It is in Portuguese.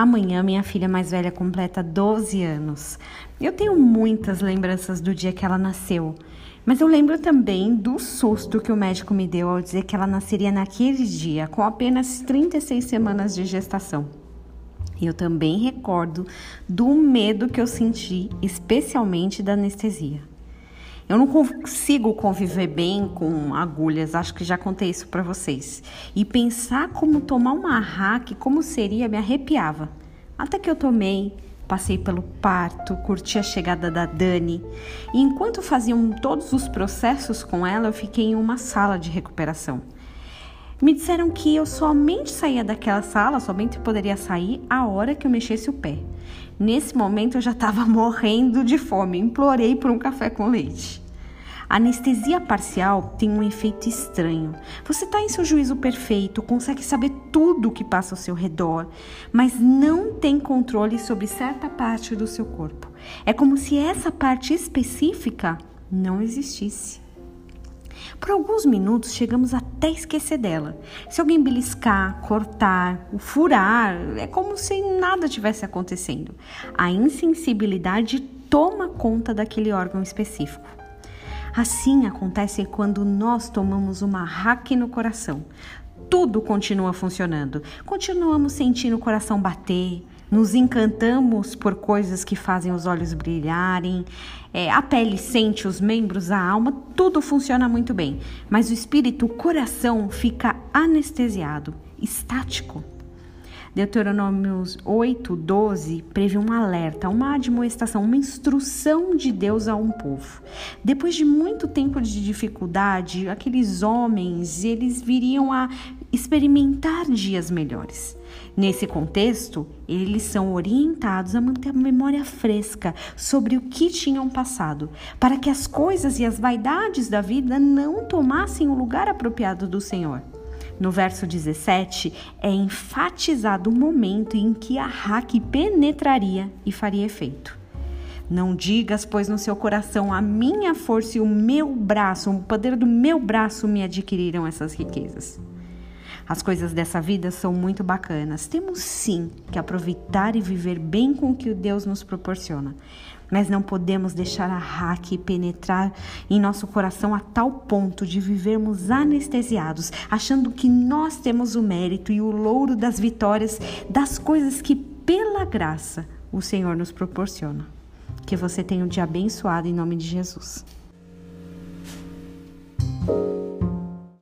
Amanhã minha filha mais velha completa 12 anos. Eu tenho muitas lembranças do dia que ela nasceu, mas eu lembro também do susto que o médico me deu ao dizer que ela nasceria naquele dia, com apenas 36 semanas de gestação. Eu também recordo do medo que eu senti, especialmente da anestesia. Eu não consigo conviver bem com agulhas, acho que já contei isso para vocês. E pensar como tomar uma hack, como seria, me arrepiava. Até que eu tomei, passei pelo parto, curti a chegada da Dani. E enquanto faziam todos os processos com ela, eu fiquei em uma sala de recuperação. Me disseram que eu somente saía daquela sala, somente poderia sair a hora que eu mexesse o pé. Nesse momento eu já estava morrendo de fome, implorei por um café com leite. A anestesia parcial tem um efeito estranho. Você está em seu juízo perfeito, consegue saber tudo o que passa ao seu redor, mas não tem controle sobre certa parte do seu corpo. É como se essa parte específica não existisse. Por alguns minutos chegamos até esquecer dela. Se alguém beliscar, cortar, furar, é como se nada tivesse acontecendo. A insensibilidade toma conta daquele órgão específico. Assim acontece quando nós tomamos uma hack no coração. Tudo continua funcionando. Continuamos sentindo o coração bater, nos encantamos por coisas que fazem os olhos brilharem, é, a pele sente os membros, a alma, tudo funciona muito bem. Mas o espírito, o coração, fica anestesiado, estático. Deuteronômios 8, 12 prevê um alerta, uma admoestação, uma instrução de Deus a um povo. Depois de muito tempo de dificuldade, aqueles homens, eles viriam a experimentar dias melhores. Nesse contexto, eles são orientados a manter a memória fresca sobre o que tinham passado, para que as coisas e as vaidades da vida não tomassem o lugar apropriado do Senhor. No verso 17, é enfatizado o momento em que a hack penetraria e faria efeito. Não digas, pois, no seu coração, a minha força e o meu braço, o poder do meu braço me adquiriram essas riquezas. As coisas dessa vida são muito bacanas. Temos sim que aproveitar e viver bem com o que Deus nos proporciona mas não podemos deixar a hack penetrar em nosso coração a tal ponto de vivermos anestesiados, achando que nós temos o mérito e o louro das vitórias das coisas que, pela graça, o Senhor nos proporciona. Que você tenha um dia abençoado em nome de Jesus.